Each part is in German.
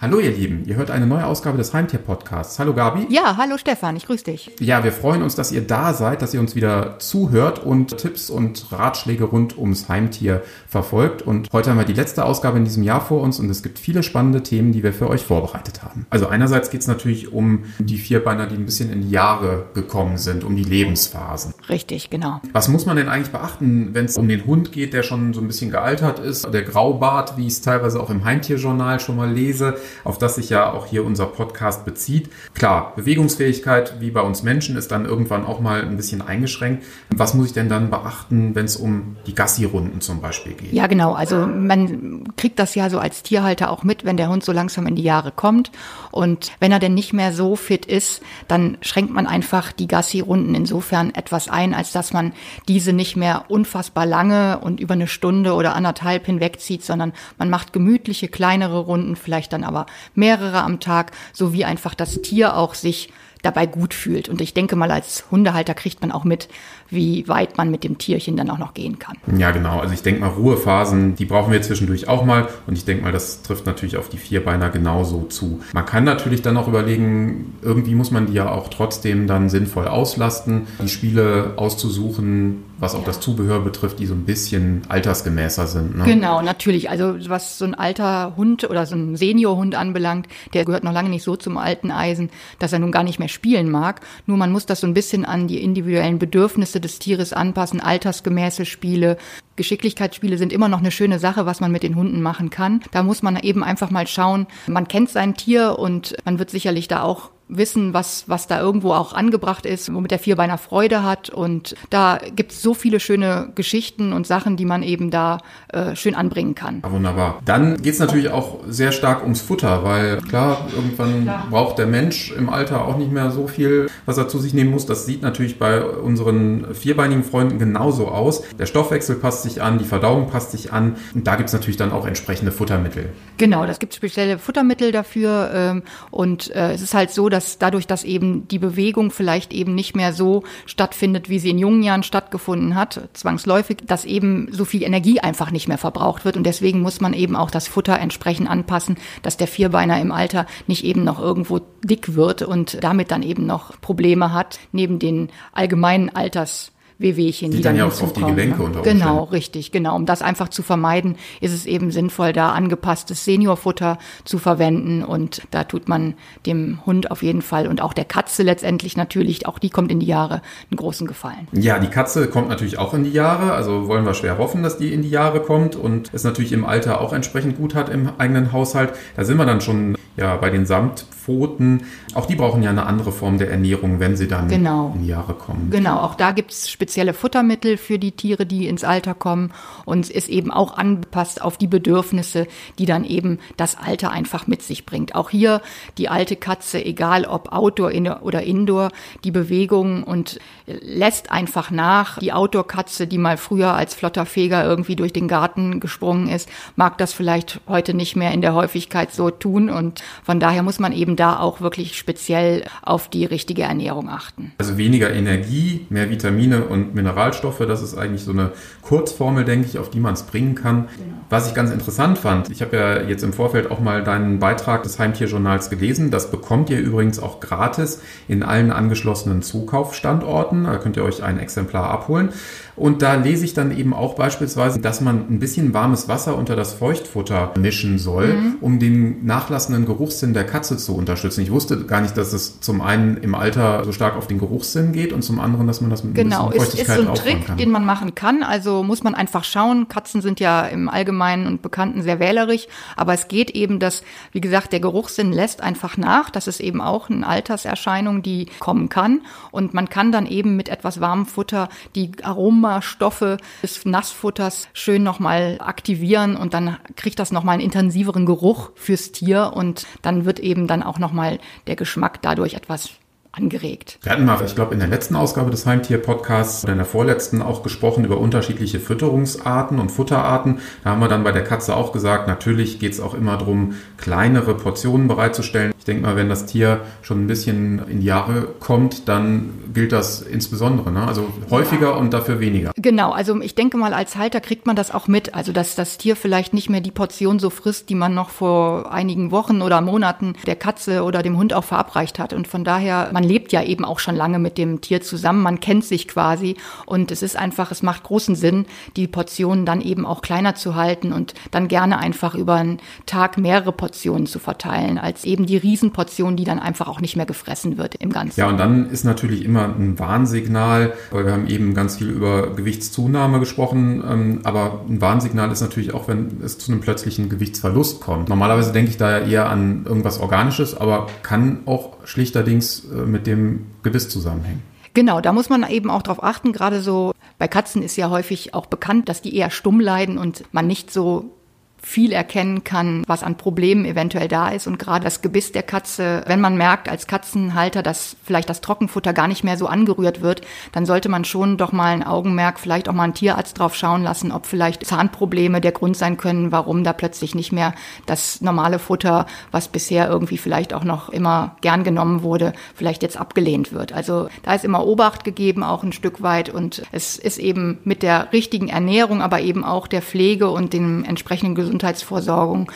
Hallo ihr Lieben, ihr hört eine neue Ausgabe des Heimtier-Podcasts. Hallo Gabi. Ja, hallo Stefan, ich grüße dich. Ja, wir freuen uns, dass ihr da seid, dass ihr uns wieder zuhört und Tipps und Ratschläge rund ums Heimtier verfolgt. Und heute haben wir die letzte Ausgabe in diesem Jahr vor uns und es gibt viele spannende Themen, die wir für euch vorbereitet haben. Also einerseits geht es natürlich um die Vierbeiner, die ein bisschen in die Jahre gekommen sind, um die Lebensphasen. Richtig, genau. Was muss man denn eigentlich beachten, wenn es um den Hund geht, der schon so ein bisschen gealtert ist, der Graubart, wie ich es teilweise auch im Heimtierjournal schon mal lese? Auf das sich ja auch hier unser Podcast bezieht. Klar, Bewegungsfähigkeit wie bei uns Menschen ist dann irgendwann auch mal ein bisschen eingeschränkt. Was muss ich denn dann beachten, wenn es um die Gassi-Runden zum Beispiel geht? Ja, genau. Also man kriegt das ja so als Tierhalter auch mit, wenn der Hund so langsam in die Jahre kommt. Und wenn er denn nicht mehr so fit ist, dann schränkt man einfach die Gassi-Runden insofern etwas ein, als dass man diese nicht mehr unfassbar lange und über eine Stunde oder anderthalb hinwegzieht, sondern man macht gemütliche, kleinere Runden, vielleicht dann aber aber mehrere am Tag, so wie einfach das Tier auch sich dabei gut fühlt. Und ich denke mal, als Hundehalter kriegt man auch mit, wie weit man mit dem Tierchen dann auch noch gehen kann. Ja, genau. Also ich denke mal, Ruhephasen, die brauchen wir zwischendurch auch mal. Und ich denke mal, das trifft natürlich auf die Vierbeiner genauso zu. Man kann natürlich dann auch überlegen, irgendwie muss man die ja auch trotzdem dann sinnvoll auslasten, die Spiele auszusuchen, was auch ja. das Zubehör betrifft, die so ein bisschen altersgemäßer sind. Ne? Genau, natürlich. Also was so ein alter Hund oder so ein Seniorhund anbelangt, der gehört noch lange nicht so zum alten Eisen, dass er nun gar nicht mehr spielen mag. Nur man muss das so ein bisschen an die individuellen Bedürfnisse des Tieres anpassen, altersgemäße Spiele. Geschicklichkeitsspiele sind immer noch eine schöne Sache, was man mit den Hunden machen kann. Da muss man eben einfach mal schauen. Man kennt sein Tier und man wird sicherlich da auch wissen, was, was da irgendwo auch angebracht ist, womit der Vierbeiner Freude hat. Und da gibt es so viele schöne Geschichten und Sachen, die man eben da äh, schön anbringen kann. Ja, wunderbar. Dann geht es natürlich auch sehr stark ums Futter, weil klar, irgendwann klar. braucht der Mensch im Alter auch nicht mehr so viel, was er zu sich nehmen muss. Das sieht natürlich bei unseren vierbeinigen Freunden genauso aus. Der Stoffwechsel passt sich an, die Verdauung passt sich an. Und da gibt es natürlich dann auch entsprechende Futtermittel. Genau, das gibt spezielle Futtermittel dafür. Ähm, und äh, es ist halt so, dass dass dadurch, dass eben die Bewegung vielleicht eben nicht mehr so stattfindet, wie sie in jungen Jahren stattgefunden hat, zwangsläufig, dass eben so viel Energie einfach nicht mehr verbraucht wird. Und deswegen muss man eben auch das Futter entsprechend anpassen, dass der Vierbeiner im Alter nicht eben noch irgendwo dick wird und damit dann eben noch Probleme hat, neben den allgemeinen Alters Wehwehchen, die, die dann, ja auch auf die Gelenke ne? unter Genau, richtig, genau. Um das einfach zu vermeiden, ist es eben sinnvoll, da angepasstes Seniorfutter zu verwenden und da tut man dem Hund auf jeden Fall und auch der Katze letztendlich natürlich, auch die kommt in die Jahre, einen großen Gefallen. Ja, die Katze kommt natürlich auch in die Jahre, also wollen wir schwer hoffen, dass die in die Jahre kommt und es natürlich im Alter auch entsprechend gut hat im eigenen Haushalt. Da sind wir dann schon ja bei den Samtpfoten. Auch die brauchen ja eine andere Form der Ernährung, wenn sie dann genau. in die Jahre kommen. Genau, auch da gibt es spezielle Futtermittel für die Tiere, die ins Alter kommen und ist eben auch angepasst auf die Bedürfnisse, die dann eben das Alter einfach mit sich bringt. Auch hier die alte Katze, egal ob Outdoor oder Indoor, die Bewegung und lässt einfach nach. Die Outdoor-Katze, die mal früher als flotter Feger irgendwie durch den Garten gesprungen ist, mag das vielleicht heute nicht mehr in der Häufigkeit so tun und von daher muss man eben da auch wirklich speziell auf die richtige Ernährung achten. Also weniger Energie, mehr Vitamine und Mineralstoffe, das ist eigentlich so eine Kurzformel, denke ich, auf die man es bringen kann. Genau. Was ich ganz interessant fand, ich habe ja jetzt im Vorfeld auch mal deinen Beitrag des Heimtierjournals gelesen. Das bekommt ihr übrigens auch gratis in allen angeschlossenen Zukaufstandorten. Da könnt ihr euch ein Exemplar abholen. Und da lese ich dann eben auch beispielsweise, dass man ein bisschen warmes Wasser unter das Feuchtfutter mischen soll, mhm. um den nachlassenden Geruchssinn der Katze zu unterstützen. Ich wusste gar nicht, dass es zum einen im Alter so stark auf den Geruchssinn geht und zum anderen, dass man das mit genau. ein bisschen Feuchtigkeit Genau, ist, ist so ein Trick, kann. den man machen kann. Also muss man einfach schauen. Katzen sind ja im Allgemeinen und Bekannten sehr wählerig, aber es geht eben, dass, wie gesagt, der Geruchssinn lässt einfach nach. Das ist eben auch eine Alterserscheinung, die kommen kann. Und man kann dann eben mit etwas warmem Futter die Aromen Aromastoffe des Nassfutters schön nochmal aktivieren und dann kriegt das nochmal einen intensiveren Geruch fürs Tier und dann wird eben dann auch nochmal der Geschmack dadurch etwas angeregt. Wir hatten mal, ich glaube, in der letzten Ausgabe des Heimtier-Podcasts oder in der vorletzten auch gesprochen über unterschiedliche Fütterungsarten und Futterarten. Da haben wir dann bei der Katze auch gesagt, natürlich geht es auch immer darum, kleinere Portionen bereitzustellen. Ich denke mal, wenn das Tier schon ein bisschen in die Jahre kommt, dann gilt das insbesondere. Ne? Also häufiger ja. und dafür weniger. Genau, also ich denke mal, als Halter kriegt man das auch mit. Also dass das Tier vielleicht nicht mehr die Portion so frisst, die man noch vor einigen Wochen oder Monaten der Katze oder dem Hund auch verabreicht hat. Und von daher, man lebt ja eben auch schon lange mit dem Tier zusammen, man kennt sich quasi und es ist einfach, es macht großen Sinn, die Portionen dann eben auch kleiner zu halten und dann gerne einfach über einen Tag mehrere Portionen zu verteilen, als eben die Riesenportion, die dann einfach auch nicht mehr gefressen wird im Ganzen. Ja, und dann ist natürlich immer ein Warnsignal, weil wir haben eben ganz viel über Gewichtszunahme gesprochen, ähm, aber ein Warnsignal ist natürlich auch, wenn es zu einem plötzlichen Gewichtsverlust kommt. Normalerweise denke ich da ja eher an irgendwas Organisches, aber kann auch schlichterdings äh, mit dem Gebiss zusammenhängen. Genau, da muss man eben auch drauf achten. Gerade so bei Katzen ist ja häufig auch bekannt, dass die eher stumm leiden und man nicht so viel erkennen kann, was an Problemen eventuell da ist. Und gerade das Gebiss der Katze, wenn man merkt als Katzenhalter, dass vielleicht das Trockenfutter gar nicht mehr so angerührt wird, dann sollte man schon doch mal ein Augenmerk, vielleicht auch mal einen Tierarzt drauf schauen lassen, ob vielleicht Zahnprobleme der Grund sein können, warum da plötzlich nicht mehr das normale Futter, was bisher irgendwie vielleicht auch noch immer gern genommen wurde, vielleicht jetzt abgelehnt wird. Also da ist immer Obacht gegeben, auch ein Stück weit. Und es ist eben mit der richtigen Ernährung, aber eben auch der Pflege und dem entsprechenden Gesundheitsvorsorgung,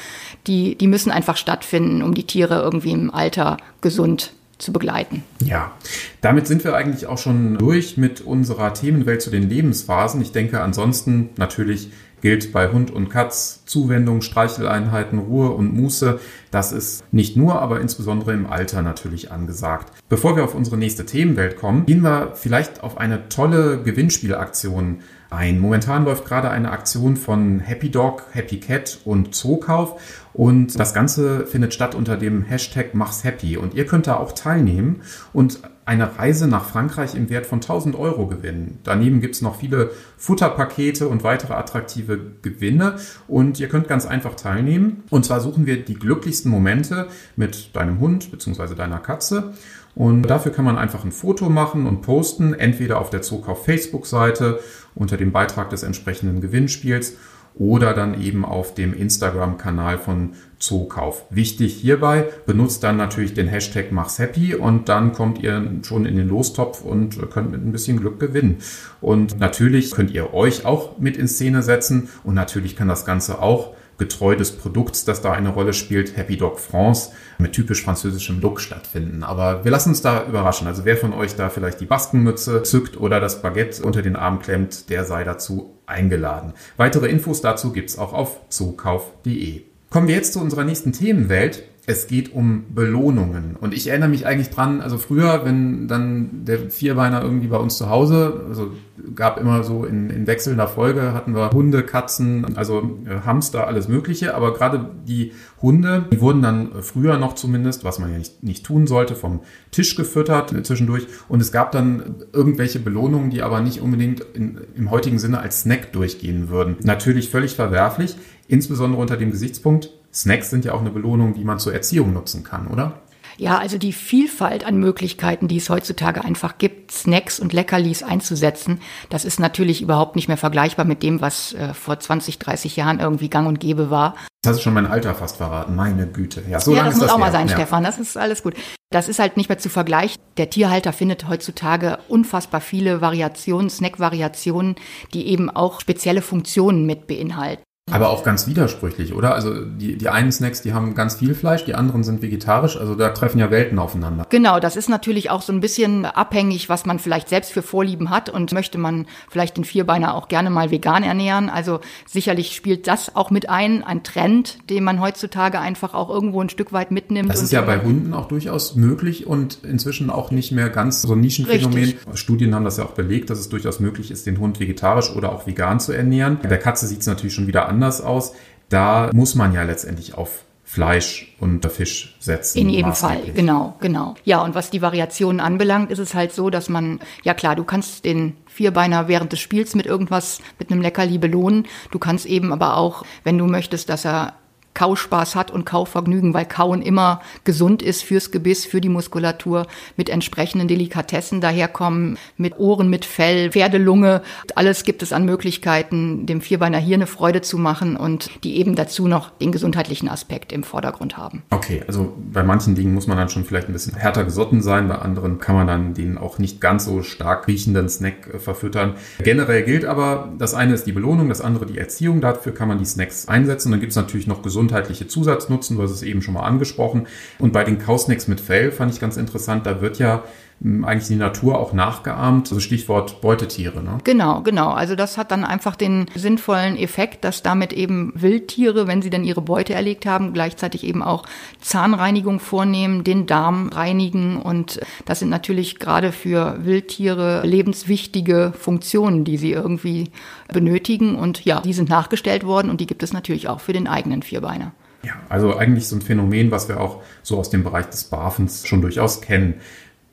die, die müssen einfach stattfinden, um die Tiere irgendwie im Alter gesund zu begleiten. Ja, damit sind wir eigentlich auch schon durch mit unserer Themenwelt zu den Lebensphasen. Ich denke, ansonsten natürlich gilt bei Hund und Katz Zuwendung, Streicheleinheiten, Ruhe und Muße. Das ist nicht nur, aber insbesondere im Alter natürlich angesagt. Bevor wir auf unsere nächste Themenwelt kommen, gehen wir vielleicht auf eine tolle Gewinnspielaktion ein. Momentan läuft gerade eine Aktion von Happy Dog, Happy Cat und Zookauf und das Ganze findet statt unter dem Hashtag Mach's Happy und ihr könnt da auch teilnehmen und eine Reise nach Frankreich im Wert von 1000 Euro gewinnen. Daneben gibt's noch viele Futterpakete und weitere attraktive Gewinne und ihr könnt ganz einfach teilnehmen. Und zwar suchen wir die glücklichsten Momente mit deinem Hund bzw. deiner Katze und dafür kann man einfach ein Foto machen und posten, entweder auf der Zookauf Facebook-Seite unter dem Beitrag des entsprechenden Gewinnspiels oder dann eben auf dem Instagram-Kanal von Zookauf. Wichtig hierbei, benutzt dann natürlich den Hashtag Mach's Happy und dann kommt ihr schon in den Lostopf und könnt mit ein bisschen Glück gewinnen. Und natürlich könnt ihr euch auch mit in Szene setzen und natürlich kann das Ganze auch getreu des Produkts, das da eine Rolle spielt, Happy Dog France, mit typisch französischem Look stattfinden. Aber wir lassen uns da überraschen. Also wer von euch da vielleicht die Baskenmütze zückt oder das Baguette unter den Arm klemmt, der sei dazu eingeladen. Weitere Infos dazu gibt's auch auf zookauf.de. Kommen wir jetzt zu unserer nächsten Themenwelt es geht um Belohnungen. Und ich erinnere mich eigentlich dran, also früher, wenn dann der Vierbeiner irgendwie bei uns zu Hause, also gab immer so in, in wechselnder Folge, hatten wir Hunde, Katzen, also äh, Hamster, alles Mögliche. Aber gerade die Hunde, die wurden dann früher noch zumindest, was man ja nicht, nicht tun sollte, vom Tisch gefüttert äh, zwischendurch. Und es gab dann irgendwelche Belohnungen, die aber nicht unbedingt in, im heutigen Sinne als Snack durchgehen würden. Natürlich völlig verwerflich, insbesondere unter dem Gesichtspunkt, Snacks sind ja auch eine Belohnung, die man zur Erziehung nutzen kann, oder? Ja, also die Vielfalt an Möglichkeiten, die es heutzutage einfach gibt, Snacks und Leckerlis einzusetzen, das ist natürlich überhaupt nicht mehr vergleichbar mit dem, was äh, vor 20, 30 Jahren irgendwie gang und gäbe war. Das hast du schon mein Alter fast verraten, meine Güte. Ja, so ja das muss das auch mal sein, ja. Stefan, das ist alles gut. Das ist halt nicht mehr zu vergleichen. Der Tierhalter findet heutzutage unfassbar viele Variationen, Snack-Variationen, die eben auch spezielle Funktionen mit beinhalten. Aber auch ganz widersprüchlich, oder? Also die, die einen Snacks, die haben ganz viel Fleisch, die anderen sind vegetarisch. Also da treffen ja Welten aufeinander. Genau, das ist natürlich auch so ein bisschen abhängig, was man vielleicht selbst für Vorlieben hat und möchte man vielleicht den Vierbeiner auch gerne mal vegan ernähren. Also sicherlich spielt das auch mit ein, ein Trend, den man heutzutage einfach auch irgendwo ein Stück weit mitnimmt. Das ist ja bei Hunden auch durchaus möglich und inzwischen auch nicht mehr ganz so ein Nischenphänomen. Richtig. Studien haben das ja auch belegt, dass es durchaus möglich ist, den Hund vegetarisch oder auch vegan zu ernähren. Bei der Katze sieht es natürlich schon wieder anders aus. Da muss man ja letztendlich auf Fleisch und Fisch setzen. In jedem Fall, genau, genau. Ja, und was die Variationen anbelangt, ist es halt so, dass man, ja klar, du kannst den Vierbeiner während des Spiels mit irgendwas, mit einem Leckerli belohnen. Du kannst eben aber auch, wenn du möchtest, dass er Kauspaß hat und Kauvergnügen, weil Kauen immer gesund ist fürs Gebiss, für die Muskulatur, mit entsprechenden Delikatessen daherkommen, mit Ohren, mit Fell, Pferdelunge. Alles gibt es an Möglichkeiten, dem Vierbeiner hier eine Freude zu machen und die eben dazu noch den gesundheitlichen Aspekt im Vordergrund haben. Okay, also bei manchen Dingen muss man dann schon vielleicht ein bisschen härter gesotten sein, bei anderen kann man dann den auch nicht ganz so stark riechenden Snack äh, verfüttern. Generell gilt aber, das eine ist die Belohnung, das andere die Erziehung. Dafür kann man die Snacks einsetzen. Dann gibt es natürlich noch gesunde gesundheitliche Zusatznutzen, du hast es eben schon mal angesprochen. Und bei den Kausnacks mit Fell fand ich ganz interessant, da wird ja eigentlich die Natur auch nachgeahmt, also Stichwort Beutetiere. Ne? Genau, genau. Also das hat dann einfach den sinnvollen Effekt, dass damit eben Wildtiere, wenn sie dann ihre Beute erlegt haben, gleichzeitig eben auch Zahnreinigung vornehmen, den Darm reinigen und das sind natürlich gerade für Wildtiere lebenswichtige Funktionen, die sie irgendwie benötigen und ja, die sind nachgestellt worden und die gibt es natürlich auch für den eigenen Vierbeiner. Ja, also eigentlich so ein Phänomen, was wir auch so aus dem Bereich des Barfens schon durchaus kennen.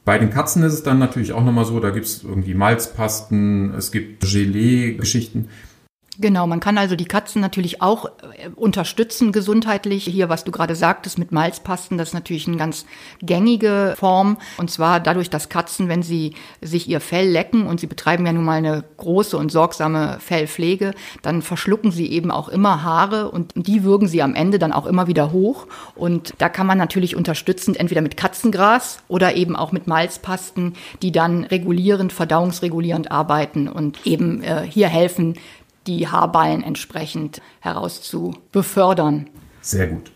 Bei den Katzen ist es dann natürlich auch nochmal so, da gibt es irgendwie Malzpasten, es gibt Gelee-Geschichten. Genau, man kann also die Katzen natürlich auch äh, unterstützen gesundheitlich. Hier, was du gerade sagtest mit Malzpasten, das ist natürlich eine ganz gängige Form. Und zwar dadurch, dass Katzen, wenn sie sich ihr Fell lecken und sie betreiben ja nun mal eine große und sorgsame Fellpflege, dann verschlucken sie eben auch immer Haare und die würgen sie am Ende dann auch immer wieder hoch. Und da kann man natürlich unterstützend entweder mit Katzengras oder eben auch mit Malzpasten, die dann regulierend, verdauungsregulierend arbeiten und eben äh, hier helfen, die Haarballen entsprechend heraus zu befördern. Sehr gut.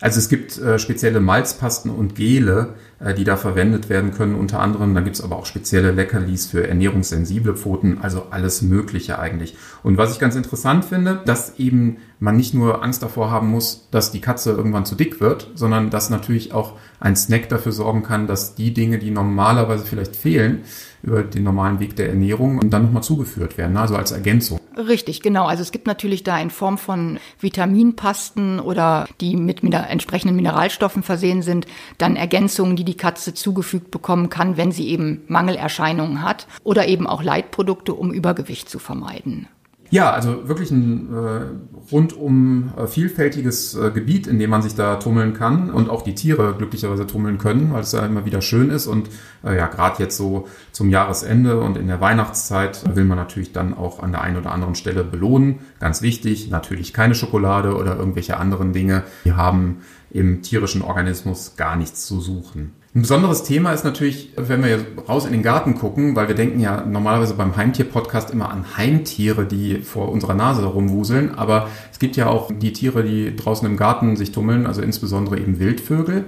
Also es gibt äh, spezielle Malzpasten und Gele, äh, die da verwendet werden können. Unter anderem, gibt es aber auch spezielle Leckerlis für ernährungssensible Pfoten, also alles Mögliche eigentlich. Und was ich ganz interessant finde, dass eben man nicht nur Angst davor haben muss, dass die Katze irgendwann zu dick wird, sondern dass natürlich auch ein Snack dafür sorgen kann, dass die Dinge, die normalerweise vielleicht fehlen, über den normalen Weg der Ernährung dann nochmal zugeführt werden, also als Ergänzung. Richtig, genau. Also es gibt natürlich da in Form von Vitaminpasten oder die mit entsprechenden Mineralstoffen versehen sind, dann Ergänzungen, die die Katze zugefügt bekommen kann, wenn sie eben Mangelerscheinungen hat oder eben auch Leitprodukte, um Übergewicht zu vermeiden. Ja, also wirklich ein äh, rundum äh, vielfältiges äh, Gebiet, in dem man sich da tummeln kann und auch die Tiere glücklicherweise tummeln können, weil es ja immer wieder schön ist und äh, ja, gerade jetzt so zum Jahresende und in der Weihnachtszeit will man natürlich dann auch an der einen oder anderen Stelle belohnen. Ganz wichtig, natürlich keine Schokolade oder irgendwelche anderen Dinge. Die haben im tierischen Organismus gar nichts zu suchen. Ein besonderes Thema ist natürlich, wenn wir raus in den Garten gucken, weil wir denken ja normalerweise beim Heimtier-Podcast immer an Heimtiere, die vor unserer Nase herumwuseln. Aber es gibt ja auch die Tiere, die draußen im Garten sich tummeln, also insbesondere eben Wildvögel.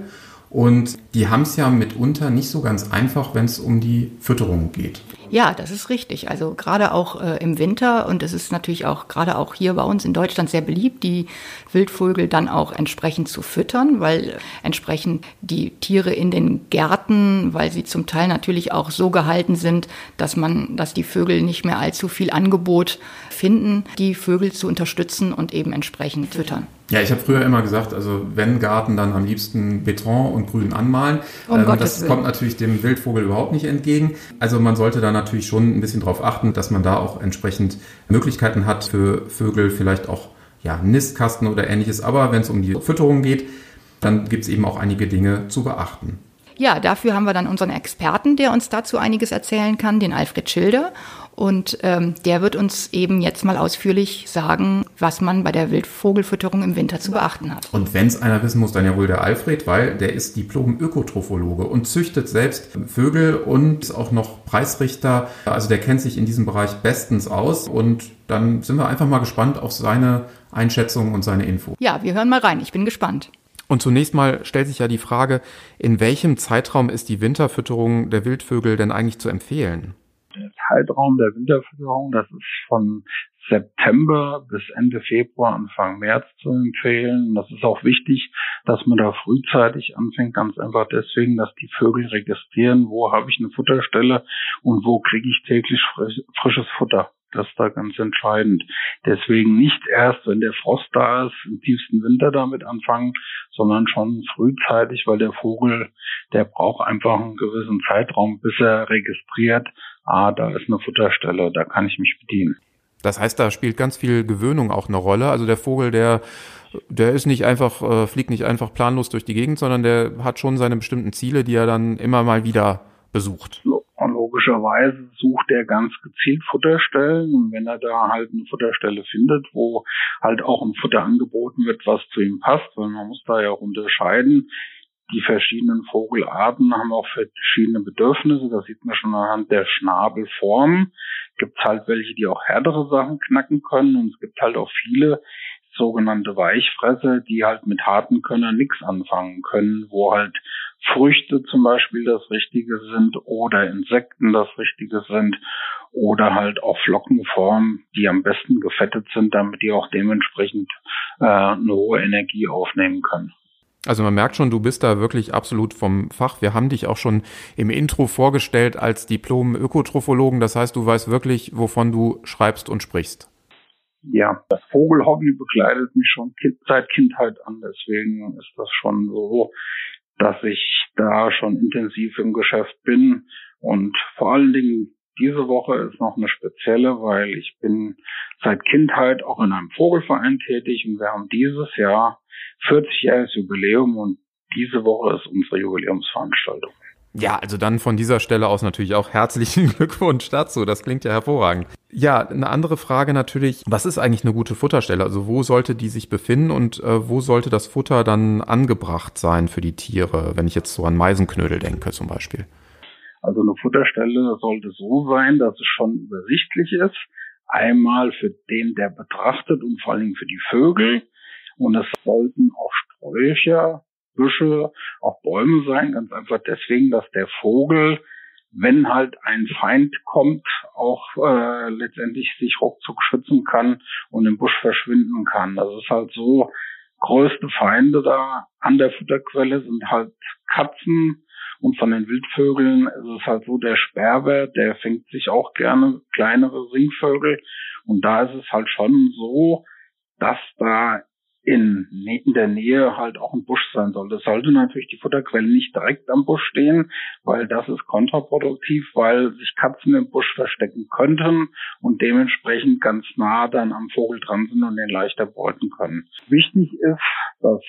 Und die haben es ja mitunter nicht so ganz einfach, wenn es um die Fütterung geht. Ja, das ist richtig. Also gerade auch äh, im Winter und es ist natürlich auch gerade auch hier bei uns in Deutschland sehr beliebt, die Wildvögel dann auch entsprechend zu füttern, weil entsprechend die Tiere in den Gärten, weil sie zum Teil natürlich auch so gehalten sind, dass man, dass die Vögel nicht mehr allzu viel Angebot finden, die Vögel zu unterstützen und eben entsprechend füttern. Ja, ich habe früher immer gesagt, also wenn Garten, dann am liebsten Beton und Grün anmalen. Um ähm, das Willen. kommt natürlich dem Wildvogel überhaupt nicht entgegen. Also man sollte da natürlich schon ein bisschen darauf achten, dass man da auch entsprechend Möglichkeiten hat für Vögel, vielleicht auch ja, Nistkasten oder ähnliches. Aber wenn es um die Fütterung geht, dann gibt es eben auch einige Dinge zu beachten. Ja, dafür haben wir dann unseren Experten, der uns dazu einiges erzählen kann, den Alfred Schilder. Und ähm, der wird uns eben jetzt mal ausführlich sagen, was man bei der Wildvogelfütterung im Winter zu beachten hat. Und wenn es einer wissen muss, dann ja wohl der Alfred, weil der ist Diplom-Ökotrophologe und züchtet selbst Vögel und ist auch noch Preisrichter. Also der kennt sich in diesem Bereich bestens aus. Und dann sind wir einfach mal gespannt auf seine Einschätzung und seine Info. Ja, wir hören mal rein. Ich bin gespannt. Und zunächst mal stellt sich ja die Frage, in welchem Zeitraum ist die Winterfütterung der Wildvögel denn eigentlich zu empfehlen? Der Zeitraum der Winterfütterung, das ist von September bis Ende Februar, Anfang März zu empfehlen. Das ist auch wichtig, dass man da frühzeitig anfängt, ganz einfach deswegen, dass die Vögel registrieren, wo habe ich eine Futterstelle und wo kriege ich täglich frisches Futter. Das da ganz entscheidend. Deswegen nicht erst, wenn der Frost da ist, im tiefsten Winter damit anfangen, sondern schon frühzeitig, weil der Vogel, der braucht einfach einen gewissen Zeitraum, bis er registriert, ah, da ist eine Futterstelle, da kann ich mich bedienen. Das heißt, da spielt ganz viel Gewöhnung auch eine Rolle. Also der Vogel, der der ist nicht einfach, äh, fliegt nicht einfach planlos durch die Gegend, sondern der hat schon seine bestimmten Ziele, die er dann immer mal wieder besucht. Logischerweise sucht er ganz gezielt Futterstellen und wenn er da halt eine Futterstelle findet, wo halt auch ein Futter angeboten wird, was zu ihm passt, weil man muss da ja auch unterscheiden, die verschiedenen Vogelarten haben auch verschiedene Bedürfnisse. Das sieht man schon anhand der Schnabelform. Gibt halt welche, die auch härtere Sachen knacken können und es gibt halt auch viele sogenannte Weichfresser, die halt mit harten Können nichts anfangen können, wo halt Früchte zum Beispiel das Richtige sind oder Insekten das Richtige sind oder halt auch Flockenformen, die am besten gefettet sind, damit die auch dementsprechend äh, eine hohe Energie aufnehmen können. Also man merkt schon, du bist da wirklich absolut vom Fach. Wir haben dich auch schon im Intro vorgestellt als Diplom-Ökotrophologen. Das heißt, du weißt wirklich, wovon du schreibst und sprichst. Ja, das Vogelhobby begleitet mich schon seit Kindheit an. Deswegen ist das schon so, dass ich da schon intensiv im Geschäft bin. Und vor allen Dingen diese Woche ist noch eine spezielle, weil ich bin seit Kindheit auch in einem Vogelverein tätig und wir haben dieses Jahr 40-jähriges Jubiläum und diese Woche ist unsere Jubiläumsveranstaltung. Ja, also dann von dieser Stelle aus natürlich auch herzlichen Glückwunsch dazu. Das klingt ja hervorragend. Ja, eine andere Frage natürlich, was ist eigentlich eine gute Futterstelle? Also wo sollte die sich befinden und äh, wo sollte das Futter dann angebracht sein für die Tiere, wenn ich jetzt so an Meisenknödel denke zum Beispiel? Also eine Futterstelle sollte so sein, dass es schon übersichtlich ist. Einmal für den, der betrachtet und vor allen Dingen für die Vögel. Und es sollten auch Sträucher, Büsche, auch Bäume sein, ganz einfach deswegen, dass der Vogel, wenn halt ein Feind kommt, auch äh, letztendlich sich ruckzuck schützen kann und im Busch verschwinden kann. Das ist halt so, größte Feinde da an der Futterquelle sind halt Katzen, und von den Wildvögeln ist es halt so, der Sperber, der fängt sich auch gerne kleinere Singvögel. Und da ist es halt schon so, dass da in, in der Nähe halt auch ein Busch sein soll. Das sollte natürlich die Futterquelle nicht direkt am Busch stehen, weil das ist kontraproduktiv, weil sich Katzen im Busch verstecken könnten und dementsprechend ganz nah dann am Vogel dran sind und den leichter beuten können. Wichtig ist, dass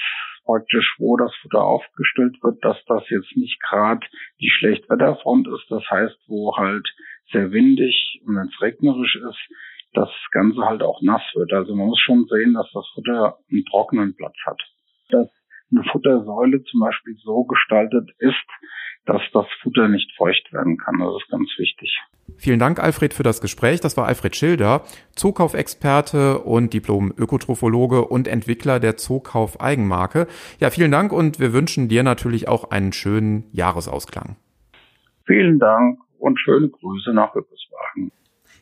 praktisch, wo das Futter aufgestellt wird, dass das jetzt nicht gerade die Schlechtwetterfront ist. Das heißt, wo halt sehr windig und wenn es regnerisch ist, das Ganze halt auch nass wird. Also man muss schon sehen, dass das Futter einen trockenen Platz hat. Dass eine Futtersäule zum Beispiel so gestaltet ist, dass das Futter nicht feucht werden kann. Das ist ganz wichtig. Vielen Dank, Alfred, für das Gespräch. Das war Alfred Schilder, Zookaufexperte und Diplom-Ökotrophologe und Entwickler der Zookauf Eigenmarke. Ja, vielen Dank und wir wünschen dir natürlich auch einen schönen Jahresausklang. Vielen Dank und schöne Grüße nach Üppeswagen.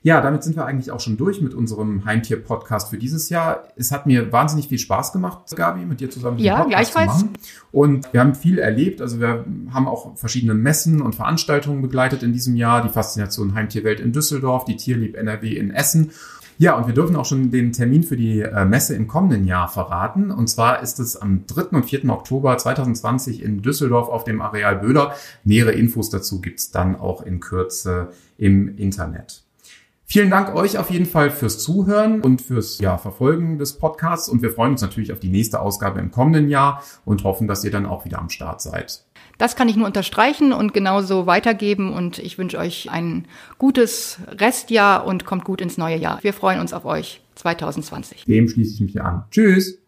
Ja, damit sind wir eigentlich auch schon durch mit unserem Heimtier-Podcast für dieses Jahr. Es hat mir wahnsinnig viel Spaß gemacht, Gabi, mit dir zusammen ja, Podcast gleichfalls. zu machen. Und wir haben viel erlebt. Also wir haben auch verschiedene Messen und Veranstaltungen begleitet in diesem Jahr. Die Faszination Heimtierwelt in Düsseldorf, die Tierlieb NRW in Essen. Ja, und wir dürfen auch schon den Termin für die äh, Messe im kommenden Jahr verraten. Und zwar ist es am 3. und 4. Oktober 2020 in Düsseldorf auf dem Areal Böhler. Nähere Infos dazu gibt's dann auch in Kürze im Internet. Vielen Dank euch auf jeden Fall fürs Zuhören und fürs ja, Verfolgen des Podcasts. Und wir freuen uns natürlich auf die nächste Ausgabe im kommenden Jahr und hoffen, dass ihr dann auch wieder am Start seid. Das kann ich nur unterstreichen und genauso weitergeben. Und ich wünsche euch ein gutes Restjahr und kommt gut ins neue Jahr. Wir freuen uns auf euch 2020. Dem schließe ich mich an. Tschüss.